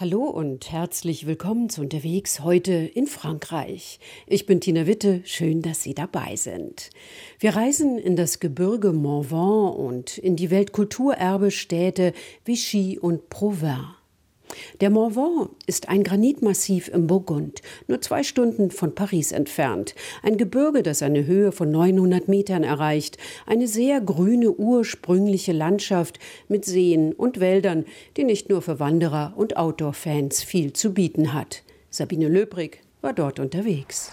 Hallo und herzlich willkommen zu Unterwegs heute in Frankreich. Ich bin Tina Witte, schön, dass Sie dabei sind. Wir reisen in das Gebirge Morvan und in die Weltkulturerbestädte Vichy und Provins. Der Mont Ventoux ist ein Granitmassiv im Burgund, nur zwei Stunden von Paris entfernt. Ein Gebirge, das eine Höhe von 900 Metern erreicht. Eine sehr grüne, ursprüngliche Landschaft mit Seen und Wäldern, die nicht nur für Wanderer und Outdoor-Fans viel zu bieten hat. Sabine Löbrig war dort unterwegs.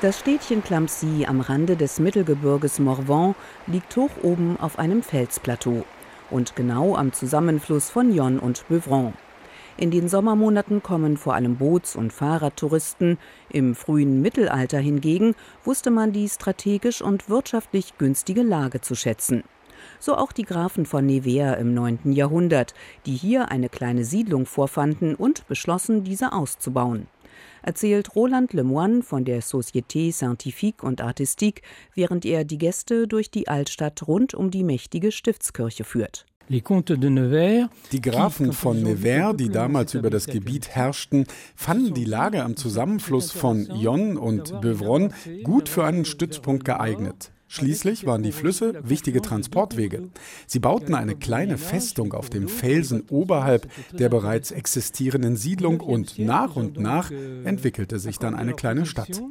Das Städtchen Clampsy am Rande des Mittelgebirges Morvan liegt hoch oben auf einem Felsplateau und genau am Zusammenfluss von Yonne und Beuvron. In den Sommermonaten kommen vor allem Boots- und Fahrradtouristen. Im frühen Mittelalter hingegen wusste man die strategisch und wirtschaftlich günstige Lage zu schätzen. So auch die Grafen von Nevers im 9. Jahrhundert, die hier eine kleine Siedlung vorfanden und beschlossen, diese auszubauen erzählt Roland Lemoine von der Société Scientifique und Artistique, während er die Gäste durch die Altstadt rund um die mächtige Stiftskirche führt. Die Grafen von Nevers, die damals über das Gebiet herrschten, fanden die Lage am Zusammenfluss von Yonne und Beuvron gut für einen Stützpunkt geeignet. Schließlich waren die Flüsse wichtige Transportwege. Sie bauten eine kleine Festung auf dem Felsen oberhalb der bereits existierenden Siedlung und nach und nach entwickelte sich dann eine kleine Stadt.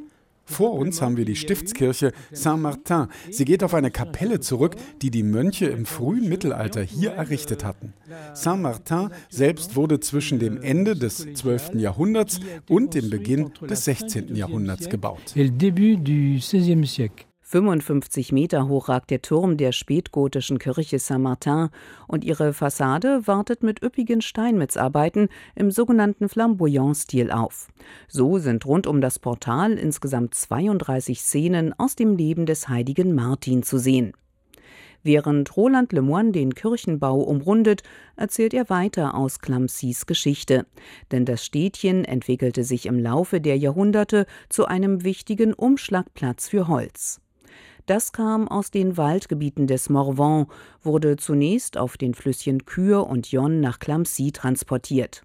Vor uns haben wir die Stiftskirche Saint-Martin. Sie geht auf eine Kapelle zurück, die die Mönche im frühen Mittelalter hier errichtet hatten. Saint-Martin selbst wurde zwischen dem Ende des 12. Jahrhunderts und dem Beginn des 16. Jahrhunderts gebaut. 55 Meter hoch ragt der Turm der spätgotischen Kirche Saint-Martin und ihre Fassade wartet mit üppigen Steinmetzarbeiten im sogenannten Flamboyant-Stil auf. So sind rund um das Portal insgesamt 32 Szenen aus dem Leben des heiligen Martin zu sehen. Während Roland Lemoine den Kirchenbau umrundet, erzählt er weiter aus Clamsys Geschichte. Denn das Städtchen entwickelte sich im Laufe der Jahrhunderte zu einem wichtigen Umschlagplatz für Holz. Das kam aus den Waldgebieten des Morvan, wurde zunächst auf den Flüsschen Kür und Yonne nach Clamcy transportiert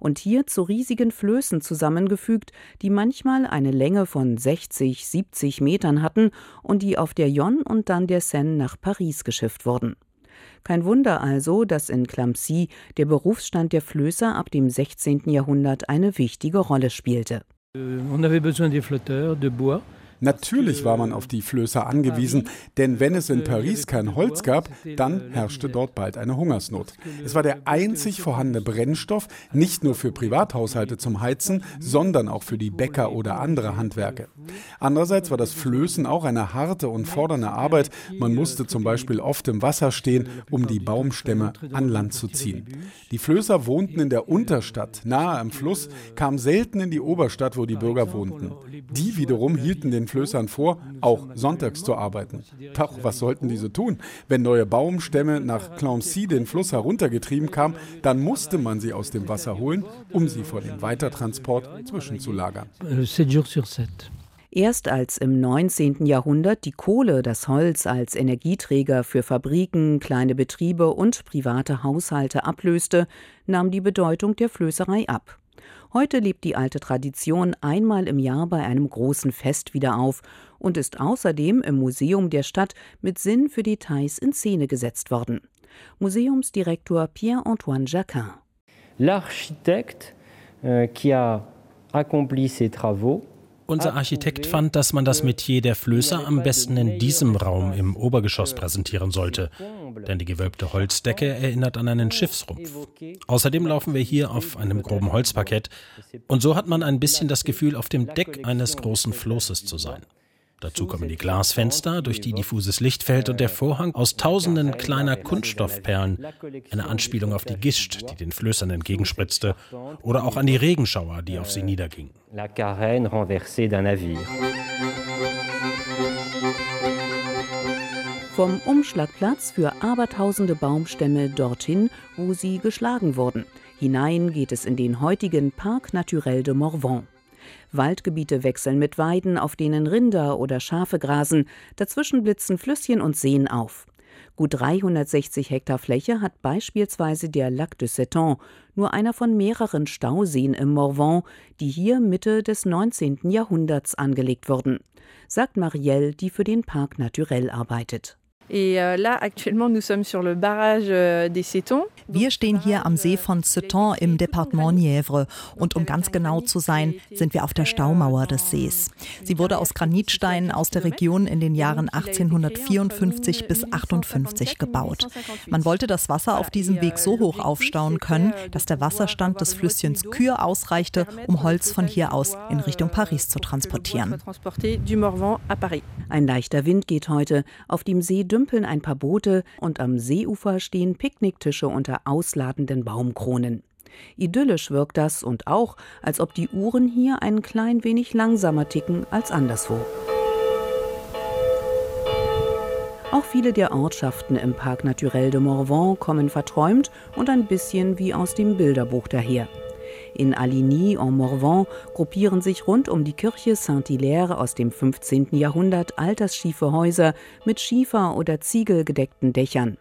und hier zu riesigen Flößen zusammengefügt, die manchmal eine Länge von 60, 70 Metern hatten und die auf der Yonne und dann der Seine nach Paris geschifft wurden. Kein Wunder also, dass in Clamcy der Berufsstand der Flößer ab dem 16. Jahrhundert eine wichtige Rolle spielte. Euh, on avait besoin des flotteurs de bois. Natürlich war man auf die Flößer angewiesen, denn wenn es in Paris kein Holz gab, dann herrschte dort bald eine Hungersnot. Es war der einzig vorhandene Brennstoff, nicht nur für Privathaushalte zum Heizen, sondern auch für die Bäcker oder andere Handwerke. Andererseits war das Flößen auch eine harte und fordernde Arbeit. Man musste zum Beispiel oft im Wasser stehen, um die Baumstämme an Land zu ziehen. Die Flößer wohnten in der Unterstadt, nahe am Fluss, kamen selten in die Oberstadt, wo die Bürger wohnten. Die wiederum hielten den Flößern vor, auch sonntags zu arbeiten. Doch was sollten diese tun? Wenn neue Baumstämme nach Clancy den Fluss heruntergetrieben kamen, dann musste man sie aus dem Wasser holen, um sie vor dem Weitertransport zwischenzulagern. Erst als im 19. Jahrhundert die Kohle das Holz als Energieträger für Fabriken, kleine Betriebe und private Haushalte ablöste, nahm die Bedeutung der Flößerei ab. Heute lebt die alte Tradition einmal im Jahr bei einem großen Fest wieder auf und ist außerdem im Museum der Stadt mit Sinn für Details in Szene gesetzt worden. Museumsdirektor Pierre-Antoine Jacquin. L'architecte euh, qui a accompli ces travaux unser Architekt fand, dass man das Metier der Flößer am besten in diesem Raum im Obergeschoss präsentieren sollte, denn die gewölbte Holzdecke erinnert an einen Schiffsrumpf. Außerdem laufen wir hier auf einem groben Holzparkett. Und so hat man ein bisschen das Gefühl, auf dem Deck eines großen Flosses zu sein. Dazu kommen die Glasfenster, durch die diffuses Licht fällt und der Vorhang aus tausenden kleiner Kunststoffperlen, eine Anspielung auf die Gischt, die den Flößern entgegenspritzte, oder auch an die Regenschauer, die auf sie niedergingen. Vom Umschlagplatz für abertausende Baumstämme dorthin, wo sie geschlagen wurden. Hinein geht es in den heutigen Parc Naturel de Morvan. Waldgebiete wechseln mit Weiden, auf denen Rinder oder Schafe grasen, dazwischen blitzen Flüsschen und Seen auf. Gut 360 Hektar Fläche hat beispielsweise der Lac de Seton, nur einer von mehreren Stauseen im Morvan, die hier Mitte des 19. Jahrhunderts angelegt wurden, sagt Marielle, die für den Parc Naturel arbeitet. Euh, euh, Wir stehen hier am See von Ceton im Departement Nièvre. Und um ganz genau zu sein, sind wir auf der Staumauer des Sees. Sie wurde aus Granitsteinen aus der Region in den Jahren 1854 bis 58 gebaut. Man wollte das Wasser auf diesem Weg so hoch aufstauen können, dass der Wasserstand des Flüsschens Kür ausreichte, um Holz von hier aus in Richtung Paris zu transportieren. Ein leichter Wind geht heute auf dem See Düm dümpeln ein paar Boote und am Seeufer stehen Picknicktische unter ausladenden Baumkronen. Idyllisch wirkt das und auch, als ob die Uhren hier ein klein wenig langsamer ticken als anderswo. Auch viele der Ortschaften im Parc Naturel de Morvan kommen verträumt und ein bisschen wie aus dem Bilderbuch daher. In Aligny en Morvan gruppieren sich rund um die Kirche Saint-Hilaire aus dem 15. Jahrhundert altersschiefe Häuser mit Schiefer- oder Ziegelgedeckten Dächern.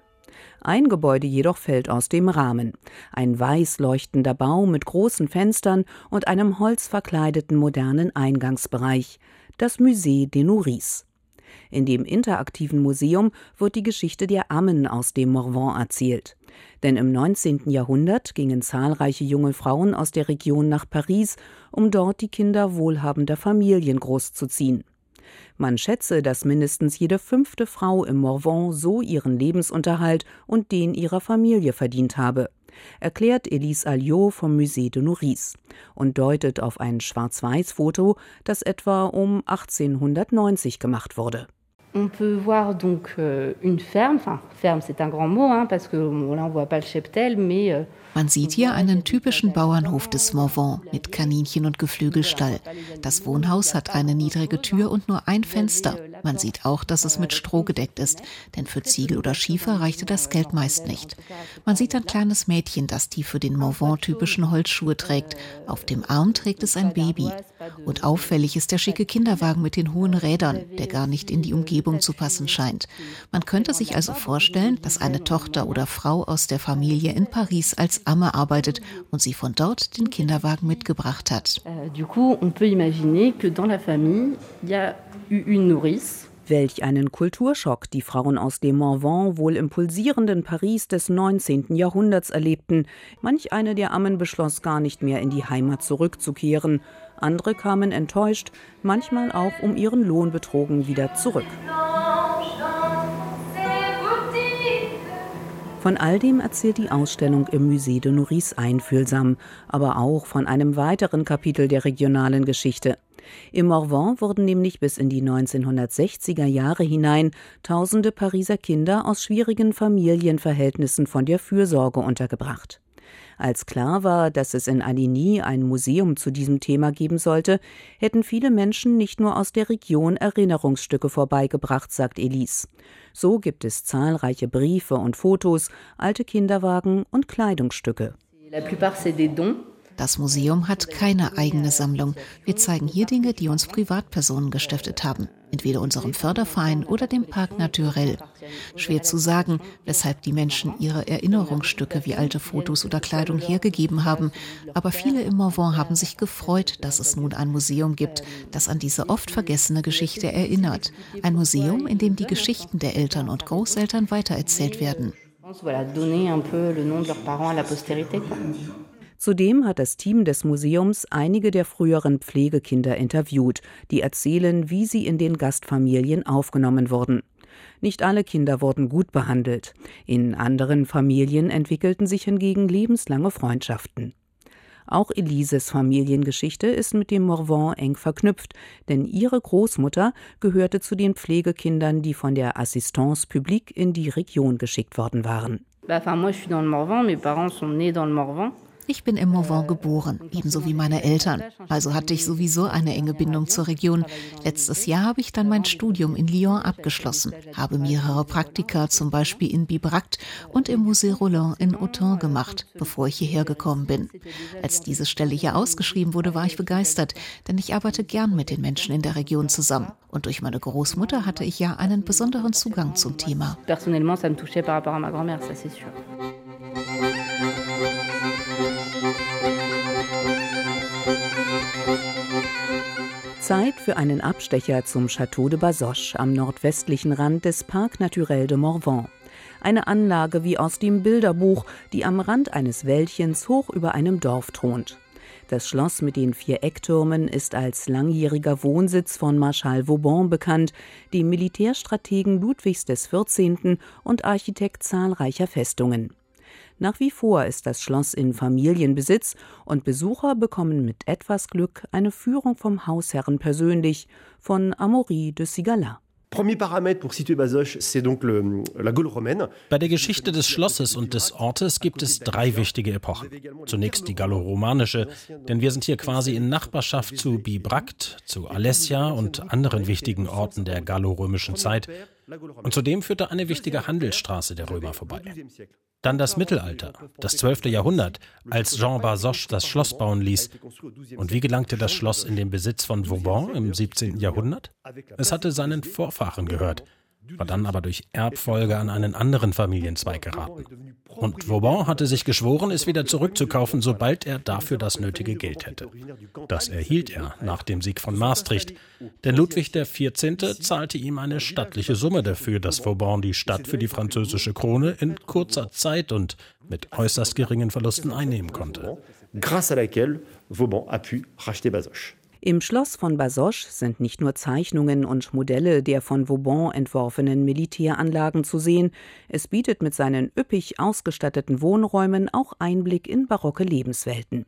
Ein Gebäude jedoch fällt aus dem Rahmen. Ein weiß leuchtender Bau mit großen Fenstern und einem holzverkleideten modernen Eingangsbereich. Das Musée des Nourrices. In dem interaktiven Museum wird die Geschichte der Ammen aus dem Morvan erzählt. Denn im 19. Jahrhundert gingen zahlreiche junge Frauen aus der Region nach Paris, um dort die Kinder wohlhabender Familien großzuziehen. Man schätze, dass mindestens jede fünfte Frau im Morvan so ihren Lebensunterhalt und den ihrer Familie verdient habe, erklärt Elise Alliot vom Musée de Nourrice und deutet auf ein Schwarz-Weiß-Foto, das etwa um 1890 gemacht wurde. On peut voir donc euh, une ferme, enfin ferme c'est un grand mot, hein, parce que là on voit pas le cheptel, mais euh, man sieht hier einen typischen Bauernhof des Morvan mit Kaninchen und Geflügelstall. Das Wohnhaus hat eine niedrige Tür und nur ein Fenster. Man sieht auch, dass es mit Stroh gedeckt ist, denn für Ziegel oder Schiefer reichte das Geld meist nicht. Man sieht ein kleines Mädchen, das die für den Morvan-typischen Holzschuhe trägt. Auf dem Arm trägt es ein Baby. Und auffällig ist der schicke Kinderwagen mit den hohen Rädern, der gar nicht in die Umgebung zu passen scheint. Man könnte sich also vorstellen, dass eine Tochter oder Frau aus der Familie in Paris als Amme arbeitet und sie von dort den Kinderwagen mitgebracht hat. Du coup, on peut imaginer que dans la famille, il y a eu une nourrice Welch einen Kulturschock die Frauen aus dem Morvan wohl im pulsierenden Paris des 19. Jahrhunderts erlebten. Manch eine der Ammen beschloss gar nicht mehr in die Heimat zurückzukehren. Andere kamen enttäuscht, manchmal auch um ihren Lohn betrogen wieder zurück. Von all dem erzählt die Ausstellung im Musée de Nourrice einfühlsam, aber auch von einem weiteren Kapitel der regionalen Geschichte. Im Morvan wurden nämlich bis in die 1960er Jahre hinein tausende Pariser Kinder aus schwierigen Familienverhältnissen von der Fürsorge untergebracht. Als klar war, dass es in Aligny ein Museum zu diesem Thema geben sollte, hätten viele Menschen nicht nur aus der Region Erinnerungsstücke vorbeigebracht, sagt Elise. So gibt es zahlreiche Briefe und Fotos, alte Kinderwagen und Kleidungsstücke. La plupart c'est des dons das Museum hat keine eigene Sammlung. Wir zeigen hier Dinge, die uns Privatpersonen gestiftet haben, entweder unserem Förderverein oder dem Parc Naturel. Schwer zu sagen, weshalb die Menschen ihre Erinnerungsstücke wie alte Fotos oder Kleidung hergegeben haben, aber viele im Morvan haben sich gefreut, dass es nun ein Museum gibt, das an diese oft vergessene Geschichte erinnert. Ein Museum, in dem die Geschichten der Eltern und Großeltern weitererzählt werden. Voilà, donner un peu le nom de leurs parents à la postérité. Zudem hat das Team des Museums einige der früheren Pflegekinder interviewt, die erzählen, wie sie in den Gastfamilien aufgenommen wurden. Nicht alle Kinder wurden gut behandelt. In anderen Familien entwickelten sich hingegen lebenslange Freundschaften. Auch Elises Familiengeschichte ist mit dem Morvan eng verknüpft, denn ihre Großmutter gehörte zu den Pflegekindern, die von der Assistance Publique in die Region geschickt worden waren. Enfin, moi, je Morvan. Mes parents sont nés dans Morvan. Ich bin im Morvan geboren, ebenso wie meine Eltern. Also hatte ich sowieso eine enge Bindung zur Region. Letztes Jahr habe ich dann mein Studium in Lyon abgeschlossen, habe mehrere Praktika zum Beispiel in Bibracte und im Musée Roland in Autun gemacht, bevor ich hierher gekommen bin. Als diese Stelle hier ausgeschrieben wurde, war ich begeistert, denn ich arbeite gern mit den Menschen in der Region zusammen. Und durch meine Großmutter hatte ich ja einen besonderen Zugang zum Thema. Personnellement, ça me touchait par rapport à ma grand-mère, ça c'est sûr. Zeit für einen Abstecher zum Château de Bazoches am nordwestlichen Rand des Parc Naturel de Morvan. Eine Anlage wie aus dem Bilderbuch, die am Rand eines Wäldchens hoch über einem Dorf thront. Das Schloss mit den vier Ecktürmen ist als langjähriger Wohnsitz von Marschall Vauban bekannt, dem Militärstrategen Ludwigs XIV. und Architekt zahlreicher Festungen. Nach wie vor ist das Schloss in Familienbesitz und Besucher bekommen mit etwas Glück eine Führung vom Hausherren persönlich, von Amaury de Sigala. Bei der Geschichte des Schlosses und des Ortes gibt es drei wichtige Epochen. Zunächst die galloromanische, denn wir sind hier quasi in Nachbarschaft zu Bibracte, zu Alessia und anderen wichtigen Orten der gallorömischen Zeit. Und zudem führte eine wichtige Handelsstraße der Römer vorbei. Dann das Mittelalter, das 12. Jahrhundert, als Jean Basoche das Schloss bauen ließ. Und wie gelangte das Schloss in den Besitz von Vauban im 17. Jahrhundert? Es hatte seinen Vorfahren gehört war dann aber durch Erbfolge an einen anderen Familienzweig geraten. Und Vauban hatte sich geschworen, es wieder zurückzukaufen, sobald er dafür das nötige Geld hätte. Das erhielt er nach dem Sieg von Maastricht, denn Ludwig XIV. zahlte ihm eine stattliche Summe dafür, dass Vauban die Stadt für die französische Krone in kurzer Zeit und mit äußerst geringen Verlusten einnehmen konnte. Grâce à laquelle Vauban a pu racheter Bazoches. Im Schloss von Bazoches sind nicht nur Zeichnungen und Modelle der von Vauban entworfenen Militäranlagen zu sehen, es bietet mit seinen üppig ausgestatteten Wohnräumen auch Einblick in barocke Lebenswelten.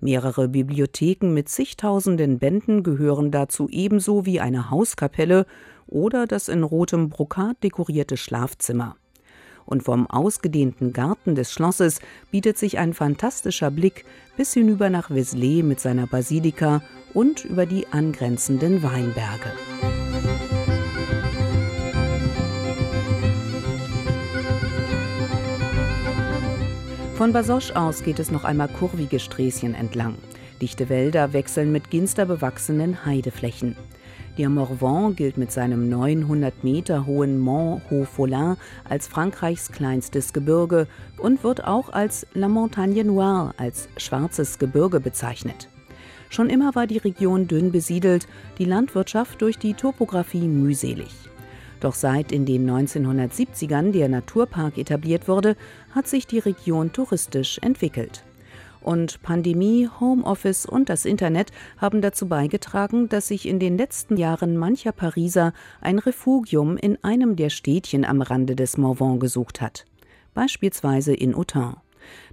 Mehrere Bibliotheken mit zigtausenden Bänden gehören dazu ebenso wie eine Hauskapelle oder das in rotem Brokat dekorierte Schlafzimmer und vom ausgedehnten Garten des Schlosses bietet sich ein fantastischer Blick bis hinüber nach Vézelay mit seiner Basilika und über die angrenzenden Weinberge. Von Basoche aus geht es noch einmal kurvige Sträßchen entlang. Dichte Wälder wechseln mit ginsterbewachsenen Heideflächen. Der Morvan gilt mit seinem 900 Meter hohen Mont Haut-Folin als Frankreichs kleinstes Gebirge und wird auch als La Montagne Noire, als schwarzes Gebirge bezeichnet. Schon immer war die Region dünn besiedelt, die Landwirtschaft durch die Topographie mühselig. Doch seit in den 1970ern der Naturpark etabliert wurde, hat sich die Region touristisch entwickelt. Und Pandemie, Homeoffice und das Internet haben dazu beigetragen, dass sich in den letzten Jahren mancher Pariser ein Refugium in einem der Städtchen am Rande des Morvan gesucht hat. Beispielsweise in Autun.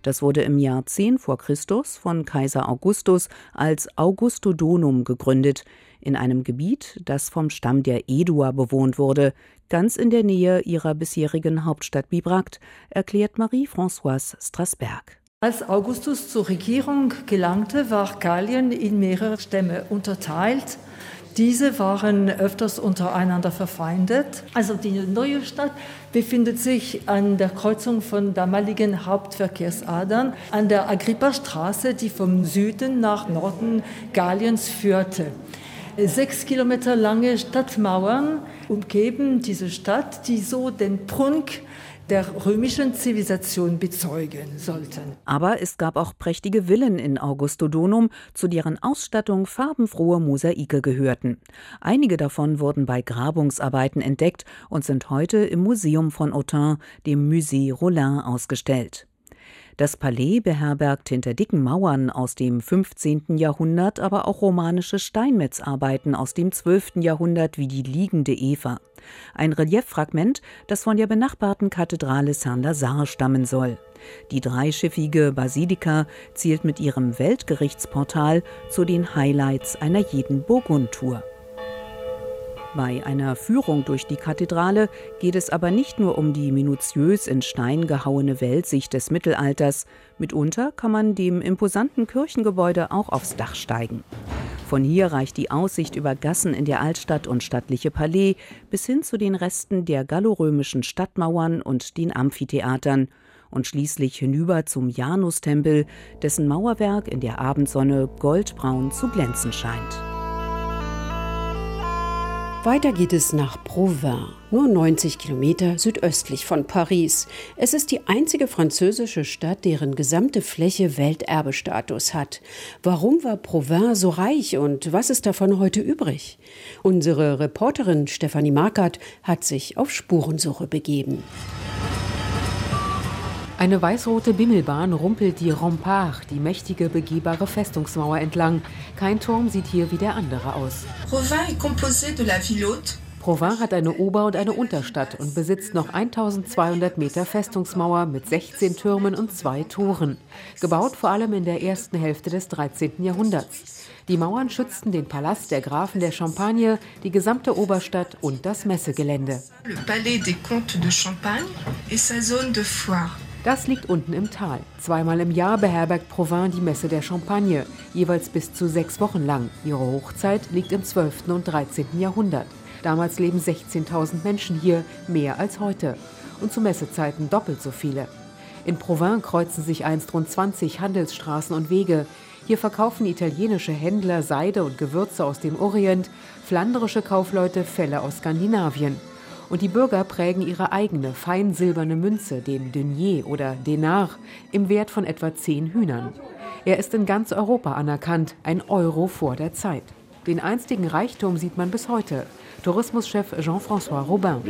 Das wurde im Jahr 10 vor Christus von Kaiser Augustus als Augustodonum gegründet, in einem Gebiet, das vom Stamm der Eduer bewohnt wurde, ganz in der Nähe ihrer bisherigen Hauptstadt Bibracte, erklärt Marie-Françoise Strasberg. Als Augustus zur Regierung gelangte, war Gallien in mehrere Stämme unterteilt. Diese waren öfters untereinander verfeindet. Also die neue Stadt befindet sich an der Kreuzung von damaligen Hauptverkehrsadern an der Agrippa-Straße, die vom Süden nach Norden Galliens führte. Sechs Kilometer lange Stadtmauern umgeben diese Stadt, die so den Prunk der römischen Zivilisation bezeugen sollten. Aber es gab auch prächtige Villen in Augustodonum, zu deren Ausstattung farbenfrohe Mosaike gehörten. Einige davon wurden bei Grabungsarbeiten entdeckt und sind heute im Museum von Autun, dem Musée Rollin, ausgestellt. Das Palais beherbergt hinter dicken Mauern aus dem 15. Jahrhundert aber auch romanische Steinmetzarbeiten aus dem 12. Jahrhundert wie die liegende Eva. Ein Relieffragment, das von der benachbarten Kathedrale Saint-Lazare stammen soll. Die dreischiffige Basilika zählt mit ihrem Weltgerichtsportal zu den Highlights einer jeden Burgundtour. Bei einer Führung durch die Kathedrale geht es aber nicht nur um die minutiös in Stein gehauene Weltsicht des Mittelalters. Mitunter kann man dem imposanten Kirchengebäude auch aufs Dach steigen. Von hier reicht die Aussicht über Gassen in der Altstadt und stattliche Palais bis hin zu den Resten der gallorömischen Stadtmauern und den Amphitheatern und schließlich hinüber zum Janustempel, dessen Mauerwerk in der Abendsonne goldbraun zu glänzen scheint. Weiter geht es nach Provins, nur 90 Kilometer südöstlich von Paris. Es ist die einzige französische Stadt, deren gesamte Fläche Welterbestatus hat. Warum war Provins so reich und was ist davon heute übrig? Unsere Reporterin Stefanie Markert hat sich auf Spurensuche begeben. Eine weißrote Bimmelbahn rumpelt die Rempart, die mächtige, begehbare Festungsmauer entlang. Kein Turm sieht hier wie der andere aus. Provins hat eine Ober- und eine Unterstadt und besitzt noch 1200 Meter Festungsmauer mit 16 Türmen und zwei Toren. Gebaut vor allem in der ersten Hälfte des 13. Jahrhunderts. Die Mauern schützten den Palast der Grafen der Champagne, die gesamte Oberstadt und das Messegelände. Le Palais des Comtes de Champagne et sa zone de foire. Das liegt unten im Tal. Zweimal im Jahr beherbergt Provins die Messe der Champagne, jeweils bis zu sechs Wochen lang. Ihre Hochzeit liegt im 12. und 13. Jahrhundert. Damals leben 16.000 Menschen hier, mehr als heute. Und zu Messezeiten doppelt so viele. In Provins kreuzen sich einst rund 20 Handelsstraßen und Wege. Hier verkaufen italienische Händler Seide und Gewürze aus dem Orient, flanderische Kaufleute Felle aus Skandinavien und die Bürger prägen ihre eigene fein silberne Münze, den Denier oder Denar, im Wert von etwa zehn Hühnern. Er ist in ganz Europa anerkannt, ein Euro vor der Zeit. Den einstigen Reichtum sieht man bis heute. Tourismuschef Jean-François Robin.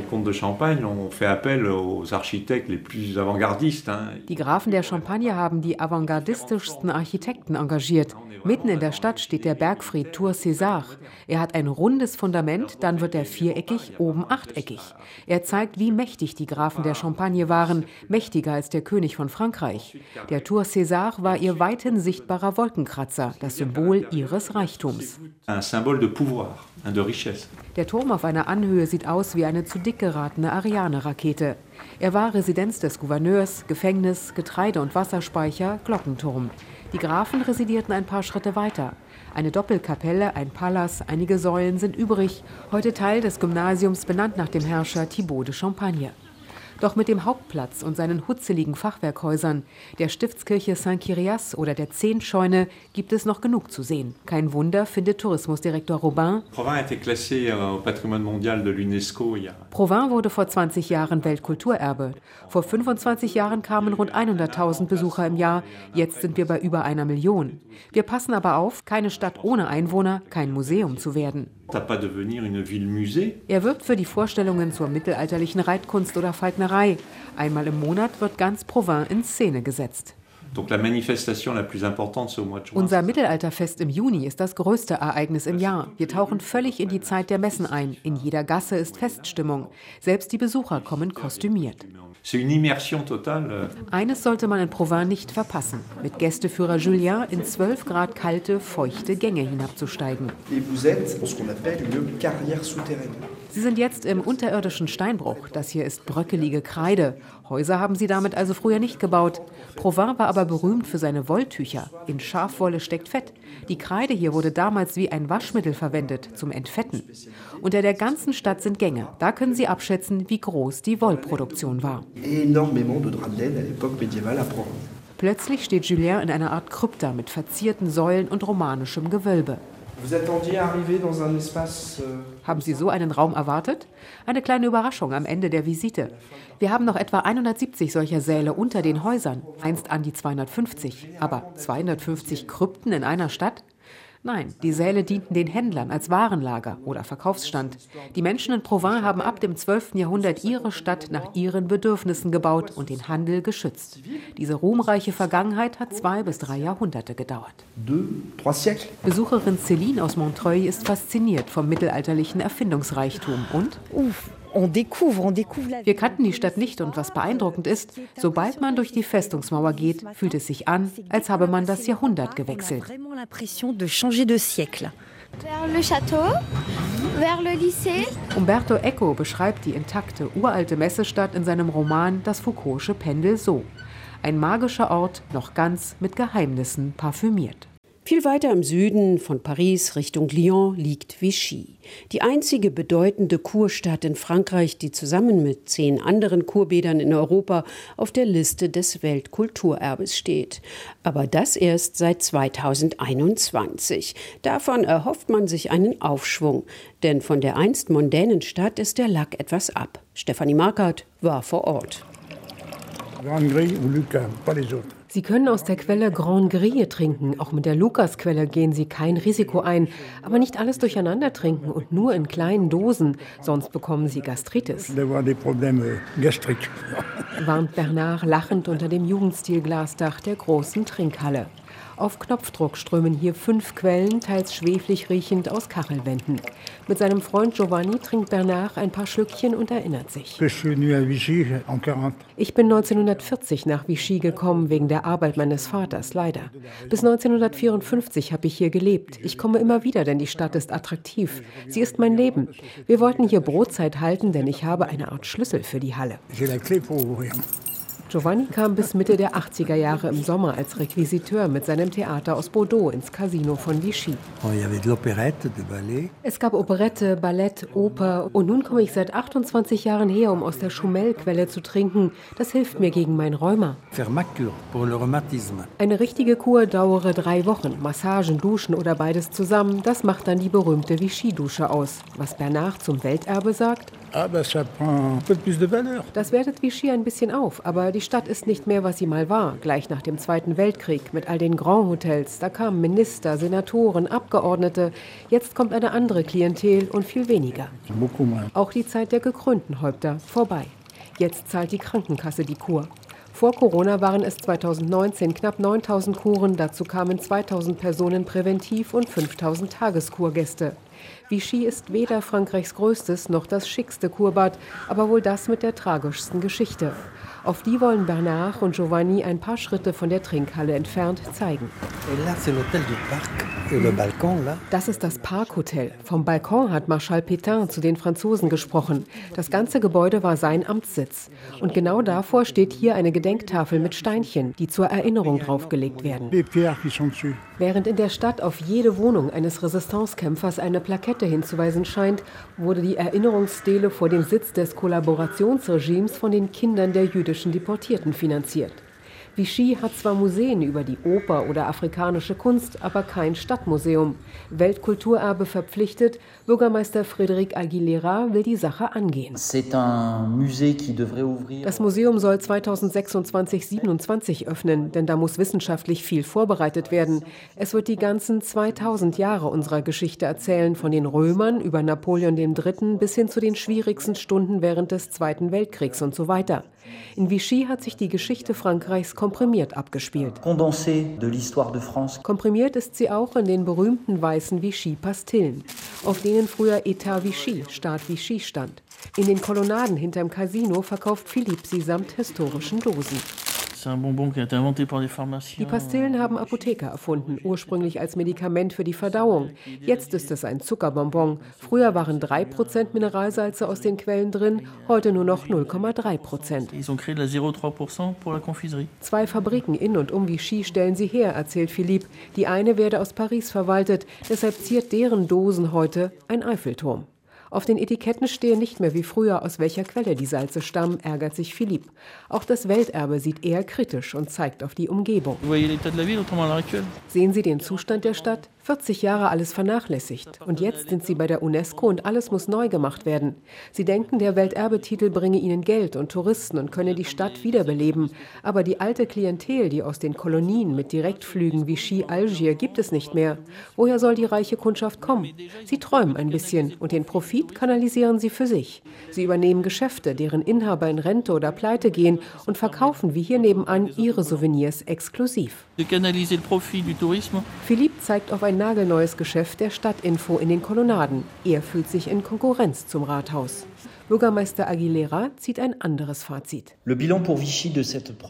Die Grafen der Champagne haben die avantgardistischsten Architekten engagiert. Mitten in der Stadt steht der Bergfried Tour César. Er hat ein rundes Fundament, dann wird er viereckig, oben achteckig. Er zeigt, wie mächtig die Grafen der Champagne waren, mächtiger als der König von Frankreich. Der Tour César war ihr weithin sichtbarer Wolkenkratzer, das Symbol ihres Reichtums. Der Turm auf einer Anhöhe sieht aus wie eine zu dick geratene Ariane-Rakete. Er war Residenz des Gouverneurs, Gefängnis, Getreide- und Wasserspeicher, Glockenturm. Die Grafen residierten ein paar Schritte weiter. Eine Doppelkapelle, ein Palas, einige Säulen sind übrig, heute Teil des Gymnasiums benannt nach dem Herrscher Thibaut de Champagne. Doch mit dem Hauptplatz und seinen hutzeligen Fachwerkhäusern, der Stiftskirche Saint-Kyrias oder der Zehntscheune gibt es noch genug zu sehen. Kein Wunder, findet Tourismusdirektor Robin. Euh, Provins wurde vor 20 Jahren Weltkulturerbe. Vor 25 Jahren kamen rund 100.000 Besucher im Jahr. Jetzt sind wir bei über einer Million. Wir passen aber auf, keine Stadt ohne Einwohner, kein Museum zu werden. Er wirbt für die Vorstellungen zur mittelalterlichen Reitkunst oder Falknerei. Einmal im Monat wird ganz Provins in Szene gesetzt. Unser Mittelalterfest im Juni ist das größte Ereignis im Jahr. Wir tauchen völlig in die Zeit der Messen ein. In jeder Gasse ist Feststimmung. Selbst die Besucher kommen kostümiert. Eines sollte man in Provins nicht verpassen, mit Gästeführer Julien in 12 Grad kalte, feuchte Gänge hinabzusteigen. Sie sind jetzt im unterirdischen Steinbruch. Das hier ist bröckelige Kreide. Häuser haben sie damit also früher nicht gebaut. Provins war aber berühmt für seine Wolltücher. In Schafwolle steckt Fett. Die Kreide hier wurde damals wie ein Waschmittel verwendet, zum Entfetten. Unter der ganzen Stadt sind Gänge. Da können Sie abschätzen, wie groß die Wollproduktion war. Plötzlich steht Julien in einer Art Krypta mit verzierten Säulen und romanischem Gewölbe. Euh, haben Sie so einen Raum erwartet? Eine kleine Überraschung am Ende der Visite. Wir haben noch etwa 170 solcher Säle unter den Häusern, einst an die 250. Aber 250 Krypten in einer Stadt? Nein, die Säle dienten den Händlern als Warenlager oder Verkaufsstand. Die Menschen in Provence haben ab dem 12. Jahrhundert ihre Stadt nach ihren Bedürfnissen gebaut und den Handel geschützt. Diese ruhmreiche Vergangenheit hat zwei bis drei Jahrhunderte gedauert. Besucherin Céline aus Montreuil ist fasziniert vom mittelalterlichen Erfindungsreichtum und Uff, wir kannten die Stadt nicht und was beeindruckend ist, sobald man durch die Festungsmauer geht, fühlt es sich an, als habe man das Jahrhundert gewechselt. Umberto Eco beschreibt die intakte uralte Messestadt in seinem Roman Das Foucault'sche Pendel so. Ein magischer Ort, noch ganz mit Geheimnissen parfümiert. Viel weiter im Süden von Paris Richtung Lyon liegt Vichy, die einzige bedeutende Kurstadt in Frankreich, die zusammen mit zehn anderen Kurbädern in Europa auf der Liste des Weltkulturerbes steht. Aber das erst seit 2021. Davon erhofft man sich einen Aufschwung, denn von der einst mondänen Stadt ist der Lack etwas ab. Stefanie Markert war vor Ort. Grand Gris Lucas, pas les autres. Sie können aus der Quelle Grand Grille trinken. Auch mit der Lukas-Quelle gehen Sie kein Risiko ein. Aber nicht alles durcheinander trinken und nur in kleinen Dosen. Sonst bekommen Sie Gastritis. Warnt Bernard lachend unter dem Jugendstilglasdach der großen Trinkhalle. Auf Knopfdruck strömen hier fünf Quellen, teils schweflig riechend aus Kachelwänden. Mit seinem Freund Giovanni trinkt Bernard ein paar Schlückchen und erinnert sich. Ich bin 1940 nach Vichy gekommen, wegen der Arbeit meines Vaters, leider. Bis 1954 habe ich hier gelebt. Ich komme immer wieder, denn die Stadt ist attraktiv. Sie ist mein Leben. Wir wollten hier Brotzeit halten, denn ich habe eine Art Schlüssel für die Halle. Giovanni kam bis Mitte der 80er Jahre im Sommer als Requisiteur mit seinem Theater aus Bordeaux ins Casino von Vichy. Oh, es gab Operette, Ballett, Oper und nun komme ich seit 28 Jahren her, um aus der Schumel-Quelle zu trinken. Das hilft mir gegen mein Rheuma. Eine richtige Kur dauere drei Wochen. Massagen, Duschen oder beides zusammen, das macht dann die berühmte Vichy-Dusche aus. Was Bernard zum Welterbe sagt? Ah, das wertet Vichy ein bisschen auf, aber die Stadt ist nicht mehr, was sie mal war, gleich nach dem Zweiten Weltkrieg mit all den Grand Hotels. Da kamen Minister, Senatoren, Abgeordnete. Jetzt kommt eine andere Klientel und viel weniger. Auch die Zeit der gekrönten Häupter vorbei. Jetzt zahlt die Krankenkasse die Kur. Vor Corona waren es 2019 knapp 9000 Kuren, dazu kamen 2000 Personen präventiv und 5000 Tageskurgäste. Vichy ist weder Frankreichs größtes noch das schickste Kurbad, aber wohl das mit der tragischsten Geschichte. Auf die wollen Bernard und Giovanni ein paar Schritte von der Trinkhalle entfernt zeigen. Das ist das Parkhotel. Vom Balkon hat Marschall Pétain zu den Franzosen gesprochen. Das ganze Gebäude war sein Amtssitz. Und genau davor steht hier eine Gedenktafel mit Steinchen, die zur Erinnerung draufgelegt werden. Während in der Stadt auf jede Wohnung eines Resistancekämpfers eine Plakette hinzuweisen scheint, wurde die Erinnerungsstele vor dem Sitz des Kollaborationsregimes von den Kindern der jüdischen Deportierten finanziert. Vichy hat zwar Museen über die Oper oder afrikanische Kunst, aber kein Stadtmuseum. Weltkulturerbe verpflichtet, Bürgermeister Frédéric Aguilera will die Sache angehen. Das Museum soll 2026-27 öffnen, denn da muss wissenschaftlich viel vorbereitet werden. Es wird die ganzen 2000 Jahre unserer Geschichte erzählen, von den Römern über Napoleon III. bis hin zu den schwierigsten Stunden während des Zweiten Weltkriegs und so weiter. In Vichy hat sich die Geschichte Frankreichs komprimiert abgespielt. Komprimiert ist sie auch in den berühmten weißen Vichy-Pastillen, auf denen früher Etat Vichy, Staat Vichy stand. In den Kolonnaden hinterm Casino verkauft Philippe sie samt historischen Dosen. Die Pastillen haben Apotheker erfunden, ursprünglich als Medikament für die Verdauung. Jetzt ist es ein Zuckerbonbon. Früher waren 3% Mineralsalze aus den Quellen drin, heute nur noch 0,3%. Zwei Fabriken in und um Vichy stellen sie her, erzählt Philippe. Die eine werde aus Paris verwaltet, deshalb ziert deren Dosen heute ein Eiffelturm. Auf den Etiketten stehe nicht mehr wie früher, aus welcher Quelle die Salze stammen, ärgert sich Philipp. Auch das Welterbe sieht eher kritisch und zeigt auf die Umgebung. Sehen Sie den Zustand der Stadt? 40 Jahre alles vernachlässigt. Und jetzt sind sie bei der UNESCO und alles muss neu gemacht werden. Sie denken, der Welterbetitel bringe ihnen Geld und Touristen und könne die Stadt wiederbeleben. Aber die alte Klientel, die aus den Kolonien mit Direktflügen wie Ski Algier gibt es nicht mehr. Woher soll die reiche Kundschaft kommen? Sie träumen ein bisschen und den Profit kanalisieren sie für sich. Sie übernehmen Geschäfte, deren Inhaber in Rente oder Pleite gehen und verkaufen wie hier nebenan ihre Souvenirs exklusiv. Philippe zeigt auf ein nagelneues Geschäft der Stadtinfo in den Kolonnaden. Er fühlt sich in Konkurrenz zum Rathaus. Bürgermeister Aguilera zieht ein anderes Fazit.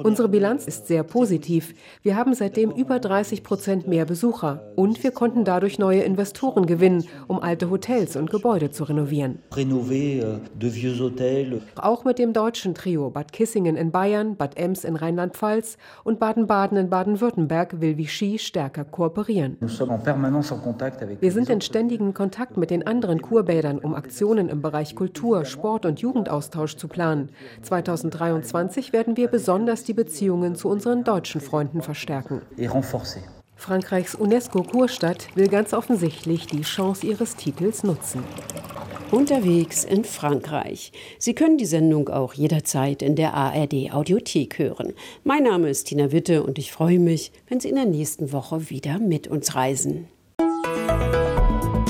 Unsere Bilanz ist sehr positiv. Wir haben seitdem über 30 Prozent mehr Besucher und wir konnten dadurch neue Investoren gewinnen, um alte Hotels und Gebäude zu renovieren. Euh, Auch mit dem deutschen Trio Bad Kissingen in Bayern, Bad Ems in Rheinland-Pfalz und Baden-Baden in Baden-Württemberg will Vichy stärker kooperieren. Wir sind in ständigem Kontakt mit den anderen Kurbädern, um Aktionen im Bereich Kultur, Sport Sport- und Jugendaustausch zu planen. 2023 werden wir besonders die Beziehungen zu unseren deutschen Freunden verstärken. Frankreichs UNESCO-Kurstadt will ganz offensichtlich die Chance ihres Titels nutzen. Unterwegs in Frankreich. Sie können die Sendung auch jederzeit in der ARD Audiothek hören. Mein Name ist Tina Witte und ich freue mich, wenn Sie in der nächsten Woche wieder mit uns reisen.